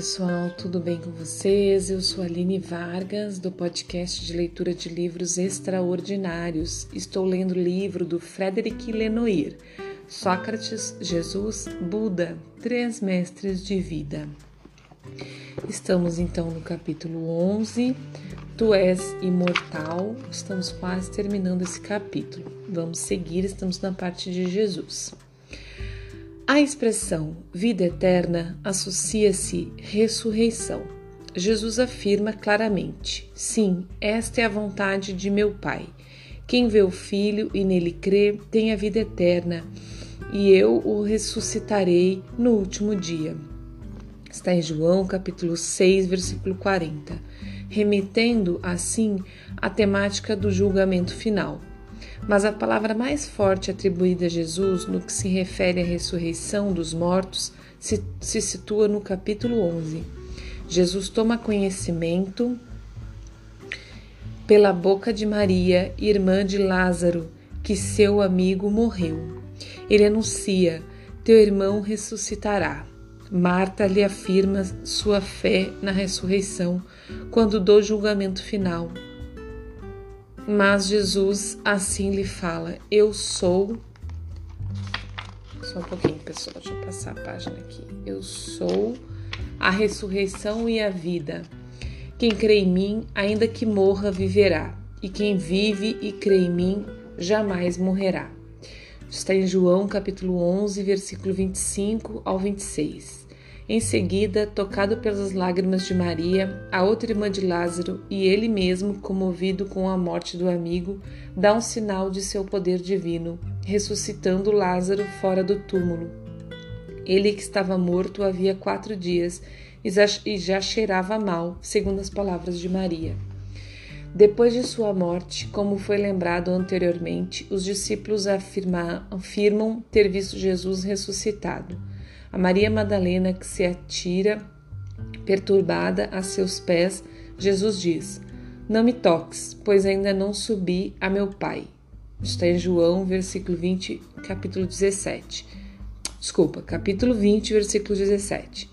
pessoal, tudo bem com vocês? Eu sou Aline Vargas, do podcast de leitura de livros extraordinários. Estou lendo o livro do Frederic Lenoir, Sócrates, Jesus, Buda, Três Mestres de Vida. Estamos então no capítulo 11, Tu és imortal. Estamos quase terminando esse capítulo. Vamos seguir, estamos na parte de Jesus. A expressão vida eterna associa-se ressurreição. Jesus afirma claramente: sim, esta é a vontade de meu Pai. Quem vê o Filho e nele crê tem a vida eterna, e eu o ressuscitarei no último dia. Está em João capítulo 6, versículo 40, remetendo assim à temática do julgamento final. Mas a palavra mais forte atribuída a Jesus no que se refere à ressurreição dos mortos se, se situa no capítulo 11. Jesus toma conhecimento pela boca de Maria, irmã de Lázaro, que seu amigo morreu. Ele anuncia: Teu irmão ressuscitará. Marta lhe afirma sua fé na ressurreição quando do julgamento final. Mas Jesus assim lhe fala: Eu sou. Só um pouquinho, pessoal, deixa eu passar a página aqui. Eu sou a ressurreição e a vida. Quem crê em mim, ainda que morra, viverá. E quem vive e crê em mim, jamais morrerá. Está em João capítulo 11, versículo 25 ao 26. Em seguida, tocado pelas lágrimas de Maria, a outra irmã de Lázaro e ele mesmo, comovido com a morte do amigo, dá um sinal de seu poder divino, ressuscitando Lázaro fora do túmulo. Ele que estava morto havia quatro dias e já cheirava mal, segundo as palavras de Maria. Depois de sua morte, como foi lembrado anteriormente, os discípulos afirmam ter visto Jesus ressuscitado. A Maria Madalena que se atira, perturbada, a seus pés, Jesus diz: Não me toques, pois ainda não subi a meu Pai. Está em João, versículo 20, capítulo 17. Desculpa, capítulo 20, versículo 17.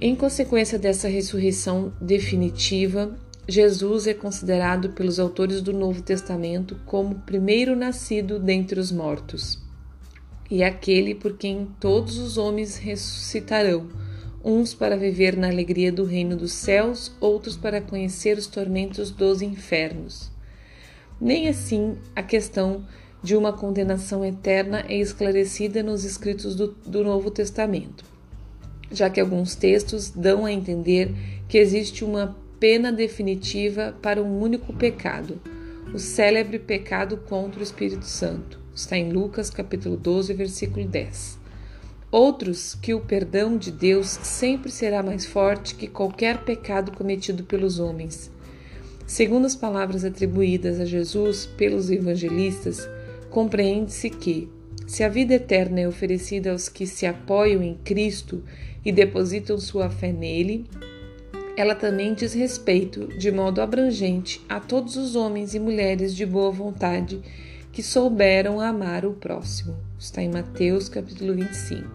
Em consequência dessa ressurreição definitiva, Jesus é considerado pelos autores do Novo Testamento como primeiro nascido dentre os mortos e aquele por quem todos os homens ressuscitarão, uns para viver na alegria do reino dos céus, outros para conhecer os tormentos dos infernos. Nem assim a questão de uma condenação eterna é esclarecida nos escritos do, do Novo Testamento, já que alguns textos dão a entender que existe uma pena definitiva para um único pecado, o célebre pecado contra o Espírito Santo. Está em Lucas capítulo 12, versículo 10. Outros que o perdão de Deus sempre será mais forte que qualquer pecado cometido pelos homens. Segundo as palavras atribuídas a Jesus pelos evangelistas, compreende-se que, se a vida eterna é oferecida aos que se apoiam em Cristo e depositam sua fé nele, ela também diz respeito, de modo abrangente, a todos os homens e mulheres de boa vontade que souberam amar o próximo. Está em Mateus capítulo 25.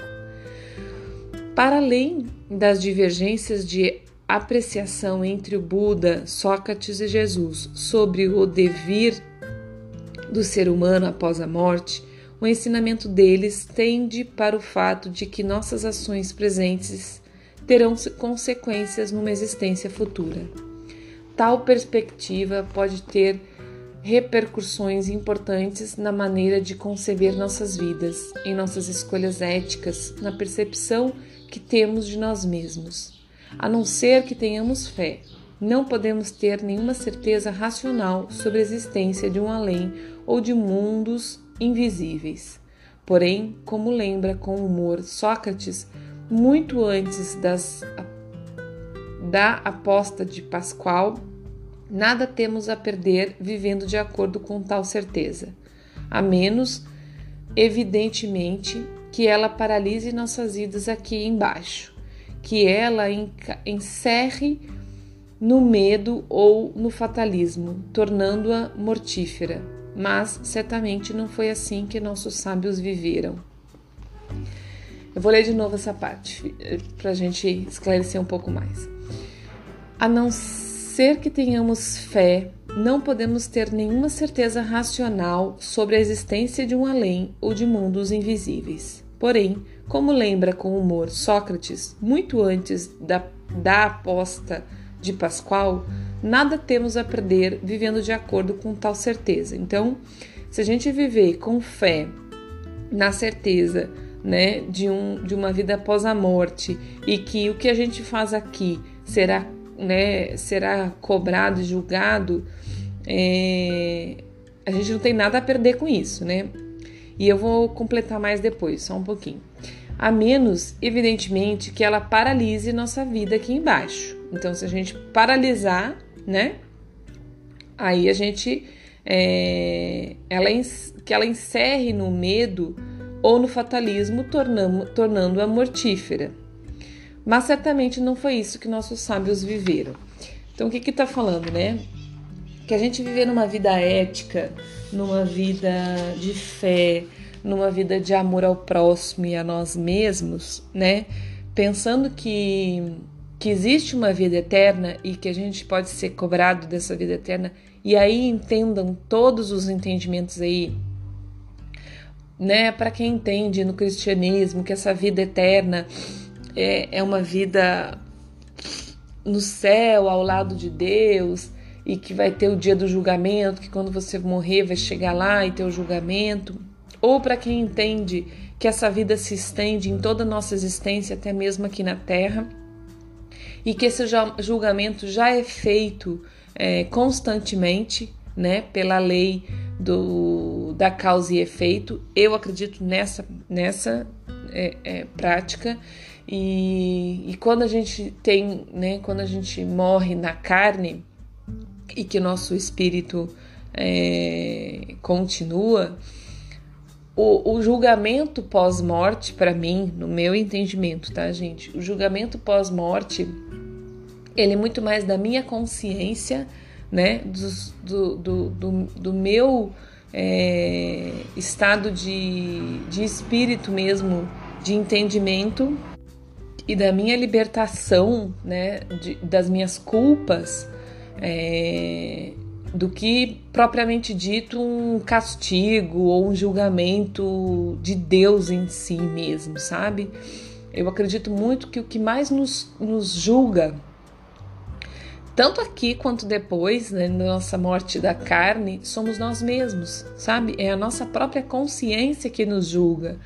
Para além das divergências de apreciação entre o Buda, Sócrates e Jesus sobre o devir do ser humano após a morte, o ensinamento deles tende para o fato de que nossas ações presentes terão consequências numa existência futura. Tal perspectiva pode ter repercussões importantes na maneira de conceber nossas vidas, em nossas escolhas éticas, na percepção que temos de nós mesmos. A não ser que tenhamos fé, não podemos ter nenhuma certeza racional sobre a existência de um além ou de mundos invisíveis. Porém, como lembra com humor Sócrates, muito antes das, da aposta de Pascoal, Nada temos a perder vivendo de acordo com tal certeza, a menos, evidentemente, que ela paralise nossas vidas aqui embaixo, que ela encerre no medo ou no fatalismo, tornando-a mortífera. Mas certamente não foi assim que nossos sábios viveram. Eu vou ler de novo essa parte para a gente esclarecer um pouco mais. A não ser que tenhamos fé, não podemos ter nenhuma certeza racional sobre a existência de um além ou de mundos invisíveis. Porém, como lembra com humor Sócrates, muito antes da, da aposta de Pascoal, nada temos a perder vivendo de acordo com tal certeza. Então, se a gente viver com fé, na certeza né, de, um, de uma vida após a morte e que o que a gente faz aqui será, né, será cobrado e julgado, é, a gente não tem nada a perder com isso, né? E eu vou completar mais depois, só um pouquinho. A menos, evidentemente, que ela paralise nossa vida aqui embaixo. Então, se a gente paralisar, né? Aí a gente. É, ela, que ela encerre no medo ou no fatalismo, tornando-a mortífera. Mas certamente não foi isso que nossos sábios viveram. Então, o que está falando, né? Que a gente viver numa vida ética, numa vida de fé, numa vida de amor ao próximo e a nós mesmos, né? Pensando que, que existe uma vida eterna e que a gente pode ser cobrado dessa vida eterna, e aí entendam todos os entendimentos aí né, para quem entende no cristianismo que essa vida eterna é, é uma vida no céu, ao lado de Deus, e que vai ter o dia do julgamento, que quando você morrer vai chegar lá e ter o julgamento, ou para quem entende que essa vida se estende em toda a nossa existência, até mesmo aqui na Terra, e que esse julgamento já é feito é, constantemente, né, pela lei do, da causa e efeito. Eu acredito nessa, nessa é, é, prática. E, e quando a gente tem, né, quando a gente morre na carne e que nosso espírito é, continua, o, o julgamento pós-morte, para mim, no meu entendimento, tá, gente? O julgamento pós-morte, ele é muito mais da minha consciência né, do, do, do, do meu é, estado de, de espírito mesmo, de entendimento e da minha libertação, né, de, das minhas culpas, é, do que propriamente dito um castigo ou um julgamento de Deus em si mesmo, sabe? Eu acredito muito que o que mais nos, nos julga tanto aqui quanto depois, né, na nossa morte da carne, somos nós mesmos, sabe? É a nossa própria consciência que nos julga.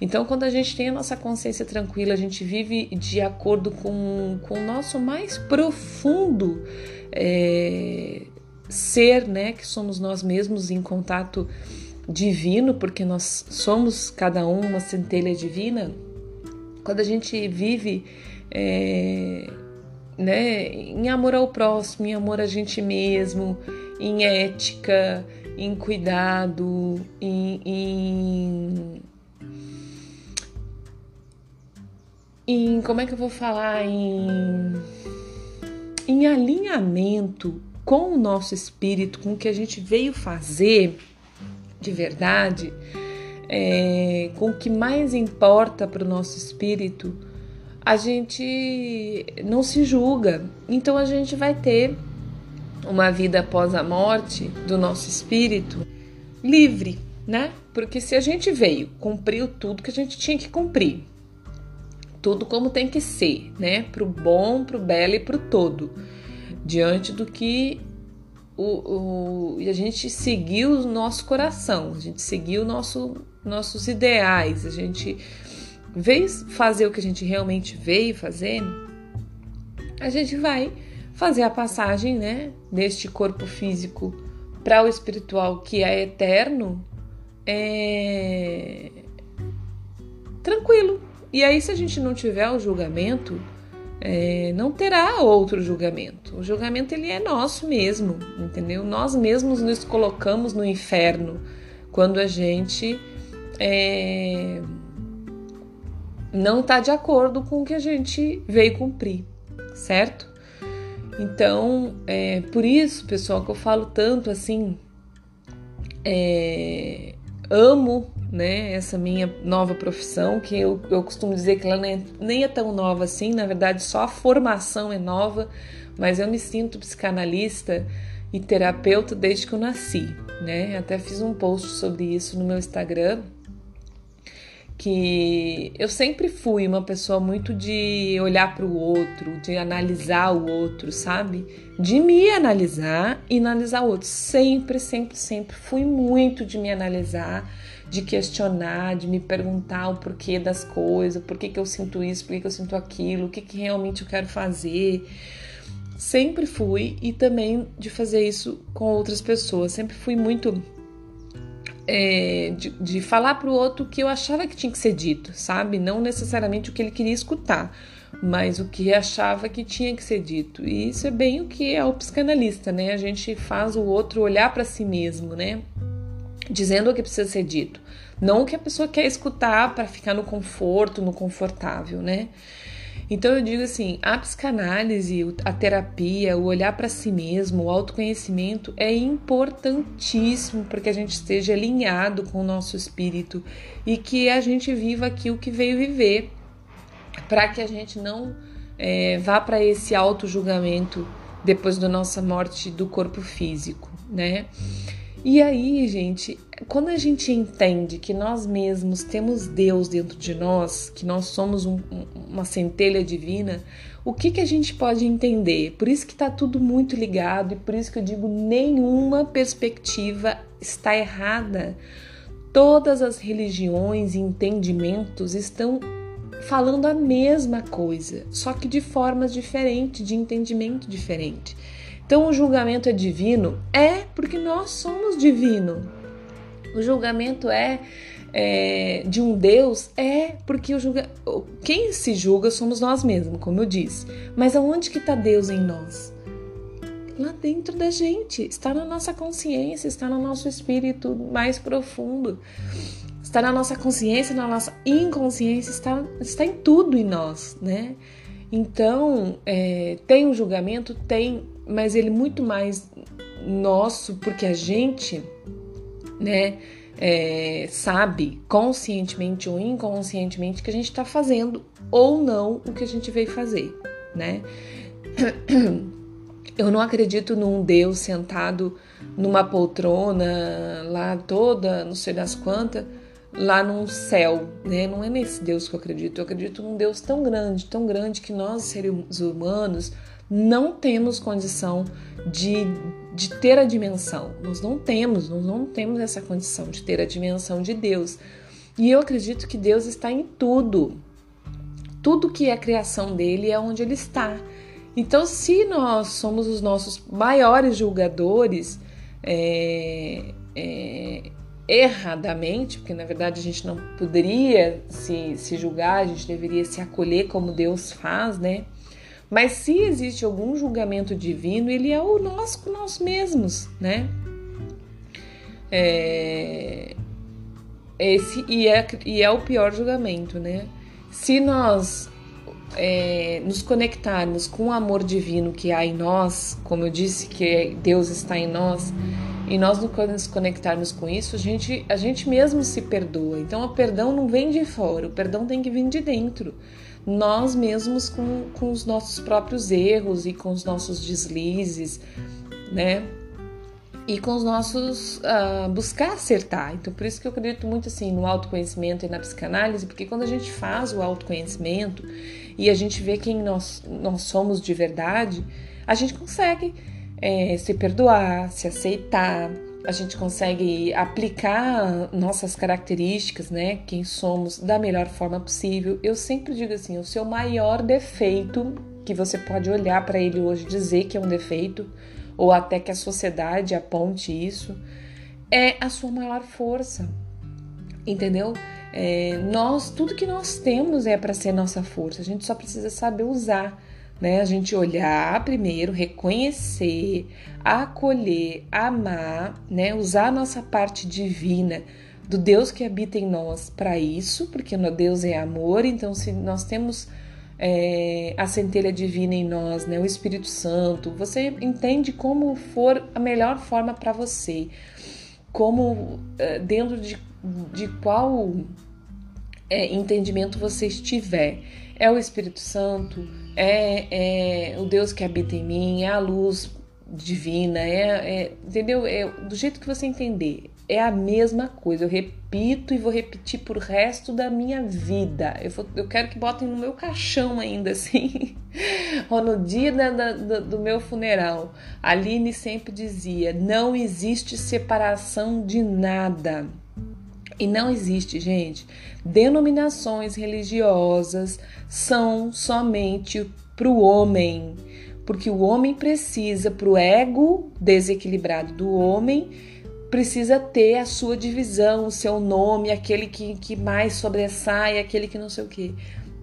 Então, quando a gente tem a nossa consciência tranquila, a gente vive de acordo com, com o nosso mais profundo é, ser, né? Que somos nós mesmos em contato divino, porque nós somos cada um uma centelha divina. Quando a gente vive. É, né, em amor ao próximo, em amor a gente mesmo, em ética, em cuidado, em, em, em como é que eu vou falar em, em alinhamento com o nosso espírito, com o que a gente veio fazer de verdade, é, com o que mais importa para o nosso espírito a gente não se julga. Então a gente vai ter uma vida após a morte do nosso espírito livre, né? Porque se a gente veio, cumpriu tudo que a gente tinha que cumprir, tudo como tem que ser, né? Pro bom, pro belo e pro todo, diante do que o, o, a gente seguiu o nosso coração, a gente seguiu nosso, nossos ideais, a gente veio fazer o que a gente realmente veio fazer, a gente vai fazer a passagem, né, deste corpo físico para o espiritual que é eterno, é... tranquilo. E aí, se a gente não tiver o julgamento, é... não terá outro julgamento. O julgamento ele é nosso mesmo, entendeu? Nós mesmos nos colocamos no inferno quando a gente é não está de acordo com o que a gente veio cumprir, certo? Então, é por isso, pessoal, que eu falo tanto assim. É, amo né? Essa minha nova profissão, que eu, eu costumo dizer que ela nem é, nem é tão nova assim, na verdade, só a formação é nova, mas eu me sinto psicanalista e terapeuta desde que eu nasci, né? Até fiz um post sobre isso no meu Instagram que eu sempre fui uma pessoa muito de olhar para o outro, de analisar o outro, sabe? De me analisar e analisar o outro. Sempre, sempre, sempre fui muito de me analisar, de questionar, de me perguntar o porquê das coisas, por que, que eu sinto isso, por que, que eu sinto aquilo, o que, que realmente eu quero fazer. Sempre fui e também de fazer isso com outras pessoas. Sempre fui muito é, de, de, falar para o outro o que eu achava que tinha que ser dito, sabe? Não necessariamente o que ele queria escutar, mas o que achava que tinha que ser dito. E isso é bem o que é o psicanalista, né? A gente faz o outro olhar para si mesmo, né? Dizendo o que precisa ser dito, não o que a pessoa quer escutar para ficar no conforto, no confortável, né? Então eu digo assim, a psicanálise, a terapia, o olhar para si mesmo, o autoconhecimento é importantíssimo para que a gente esteja alinhado com o nosso espírito e que a gente viva aquilo que veio viver, para que a gente não é, vá para esse auto julgamento depois da nossa morte do corpo físico, né? E aí, gente, quando a gente entende que nós mesmos temos Deus dentro de nós, que nós somos um, uma centelha divina, o que, que a gente pode entender? Por isso que está tudo muito ligado e por isso que eu digo nenhuma perspectiva está errada. Todas as religiões e entendimentos estão falando a mesma coisa, só que de formas diferentes, de entendimento diferente. Então o julgamento é divino? É, porque nós somos divino. O julgamento é, é de um Deus? É, porque o julga... quem se julga somos nós mesmos, como eu disse. Mas aonde que está Deus em nós? Lá dentro da gente, está na nossa consciência, está no nosso espírito mais profundo, está na nossa consciência, na nossa inconsciência, está, está em tudo em nós, né? Então, é, tem um julgamento? Tem, mas ele muito mais nosso, porque a gente, né, é, sabe conscientemente ou inconscientemente que a gente está fazendo ou não o que a gente veio fazer, né? Eu não acredito num Deus sentado numa poltrona lá toda, não sei das quantas, lá num céu, né? Não é nesse Deus que eu acredito. Eu acredito num Deus tão grande, tão grande que nós, seres humanos, não temos condição de, de ter a dimensão. Nós não temos, nós não temos essa condição de ter a dimensão de Deus. E eu acredito que Deus está em tudo. Tudo que é criação dele é onde ele está. Então, se nós somos os nossos maiores julgadores, é, é, erradamente, porque na verdade a gente não poderia se, se julgar, a gente deveria se acolher como Deus faz, né? Mas se existe algum julgamento divino, ele é o nosso com nós mesmos, né? É, esse e é, e é o pior julgamento, né? Se nós é, nos conectarmos com o amor divino que há em nós, como eu disse que Deus está em nós, e nós nos conectarmos com isso, a gente, a gente mesmo se perdoa. Então, o perdão não vem de fora, o perdão tem que vir de dentro. Nós mesmos com, com os nossos próprios erros e com os nossos deslizes, né? E com os nossos. Uh, buscar acertar. Então, por isso que eu acredito muito assim no autoconhecimento e na psicanálise, porque quando a gente faz o autoconhecimento e a gente vê quem nós, nós somos de verdade, a gente consegue é, se perdoar, se aceitar, a gente consegue aplicar nossas características, né? Quem somos da melhor forma possível. Eu sempre digo assim: o seu maior defeito, que você pode olhar para ele hoje e dizer que é um defeito, ou até que a sociedade aponte isso, é a sua maior força. Entendeu? É, nós, tudo que nós temos é para ser nossa força. A gente só precisa saber usar né? A gente olhar primeiro, reconhecer, acolher, amar, né? Usar a nossa parte divina do Deus que habita em nós para isso, porque Deus é amor, então se nós temos é, a centelha divina em nós, né? O Espírito Santo, você entende como for a melhor forma para você, como é, dentro de de qual é, entendimento você estiver. É o Espírito Santo, é, é, o Deus que habita em mim, é a luz divina, é, é entendeu? É, do jeito que você entender. É a mesma coisa. Eu repito e vou repetir por resto da minha vida. Eu, vou, eu quero que botem no meu caixão ainda, assim. Ou no dia da, da, do meu funeral. Aline sempre dizia: não existe separação de nada. E não existe, gente. Denominações religiosas são somente para o homem, porque o homem precisa, para o ego desequilibrado do homem, precisa ter a sua divisão, o seu nome, aquele que, que mais sobressai, aquele que não sei o quê.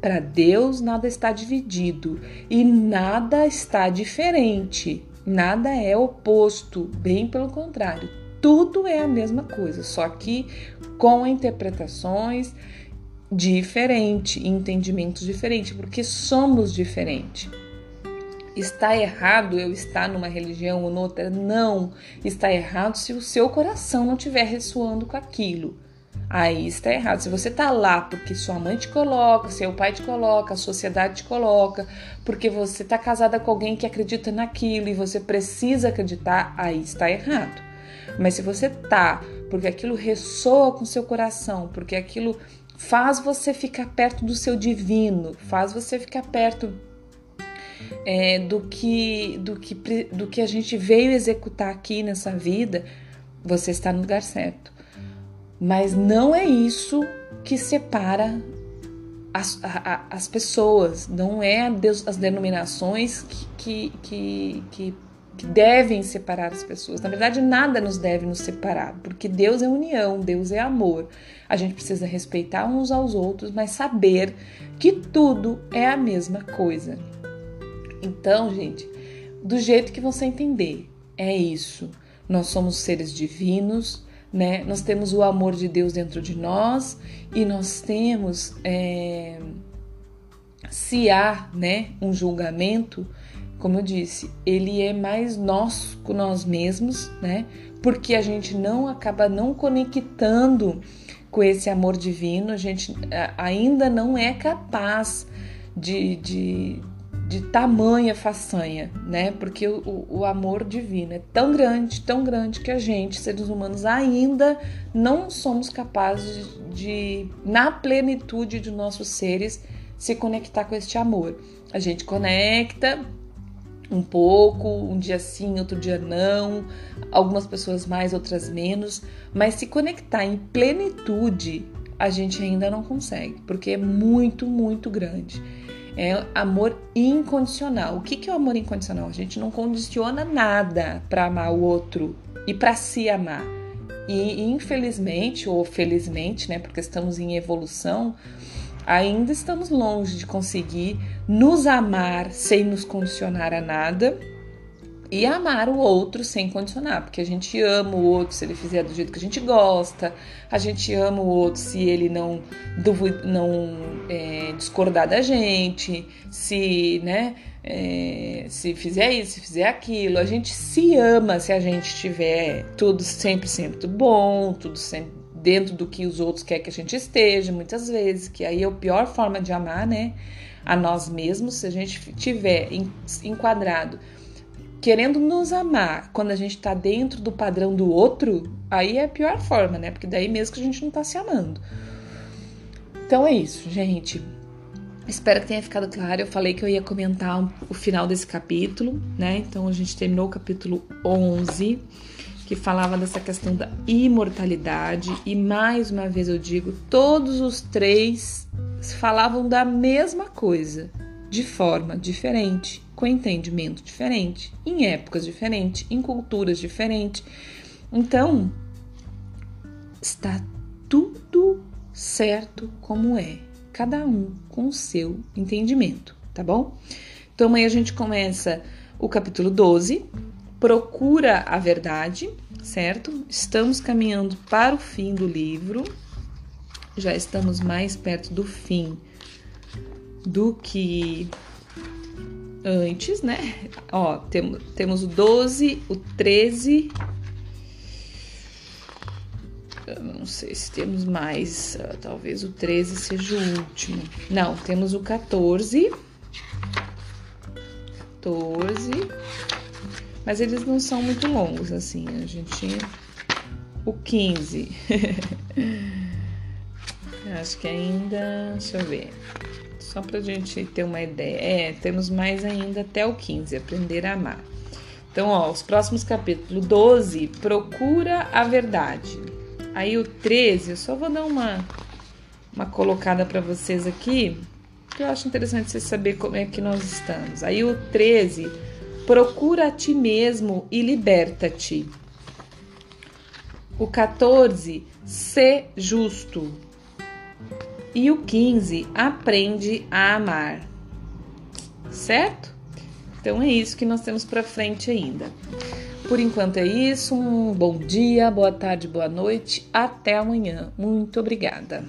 Para Deus, nada está dividido. E nada está diferente, nada é oposto, bem pelo contrário, tudo é a mesma coisa, só que com interpretações diferentes, entendimentos diferentes, porque somos diferentes. Está errado eu estar numa religião ou noutra? Não. Está errado se o seu coração não estiver ressoando com aquilo. Aí está errado. Se você está lá porque sua mãe te coloca, seu pai te coloca, a sociedade te coloca, porque você está casada com alguém que acredita naquilo e você precisa acreditar, aí está errado. Mas se você tá porque aquilo ressoa com seu coração, porque aquilo faz você ficar perto do seu divino, faz você ficar perto é, do, que, do, que, do que a gente veio executar aqui nessa vida, você está no lugar certo. Mas não é isso que separa as, a, as pessoas, não é as denominações que, que, que, que que devem separar as pessoas. Na verdade, nada nos deve nos separar, porque Deus é união, Deus é amor. A gente precisa respeitar uns aos outros, mas saber que tudo é a mesma coisa. Então, gente, do jeito que você entender, é isso. Nós somos seres divinos, né? Nós temos o amor de Deus dentro de nós e nós temos, é, se há, né, um julgamento, como eu disse, ele é mais nós com nós mesmos, né? Porque a gente não acaba não conectando com esse amor divino, a gente ainda não é capaz de, de, de tamanha façanha, né? Porque o, o amor divino é tão grande, tão grande que a gente, seres humanos, ainda não somos capazes de, na plenitude de nossos seres, se conectar com este amor. A gente conecta um pouco, um dia sim, outro dia não, algumas pessoas mais, outras menos, mas se conectar em plenitude, a gente ainda não consegue, porque é muito, muito grande é amor incondicional. O que, que é o amor incondicional? A gente não condiciona nada para amar o outro e para se amar. E infelizmente, ou felizmente, né, porque estamos em evolução, ainda estamos longe de conseguir nos amar sem nos condicionar a nada e amar o outro sem condicionar, porque a gente ama o outro se ele fizer do jeito que a gente gosta, a gente ama o outro se ele não, não é, discordar da gente, se, né, é, se fizer isso, se fizer aquilo, a gente se ama se a gente tiver tudo sempre sempre bom, tudo sempre dentro do que os outros querem que a gente esteja, muitas vezes, que aí é a pior forma de amar, né? A nós mesmos, se a gente tiver enquadrado querendo nos amar quando a gente tá dentro do padrão do outro, aí é a pior forma, né? Porque daí mesmo que a gente não tá se amando. Então é isso, gente. Espero que tenha ficado claro. Eu falei que eu ia comentar o final desse capítulo, né? Então a gente terminou o capítulo 11, que falava dessa questão da imortalidade. E mais uma vez eu digo: todos os três falavam da mesma coisa, de forma diferente com entendimento diferente, em épocas diferentes, em culturas diferentes. Então, está tudo certo como é, cada um com o seu entendimento, tá bom? Então, amanhã a gente começa o capítulo 12, procura a verdade, certo? Estamos caminhando para o fim do livro, já estamos mais perto do fim do que antes, né? Ó, tem, temos o 12, o 13 Eu não sei se temos mais. Uh, talvez o 13 seja o último. Não, temos o 14. 14. Mas eles não são muito longos, assim. A gente. O 15. Acho que ainda. Deixa eu ver. Só pra gente ter uma ideia. É, temos mais ainda até o 15, aprender a amar. Então, ó, os próximos capítulos. 12, procura a verdade. Aí o 13, eu só vou dar uma, uma colocada para vocês aqui, que eu acho interessante você saber como é que nós estamos. Aí o 13, procura a ti mesmo e liberta-te. O 14, ser justo. E o 15, aprende a amar. Certo? Então é isso que nós temos para frente ainda. Por enquanto é isso. Um bom dia, boa tarde, boa noite. Até amanhã. Muito obrigada.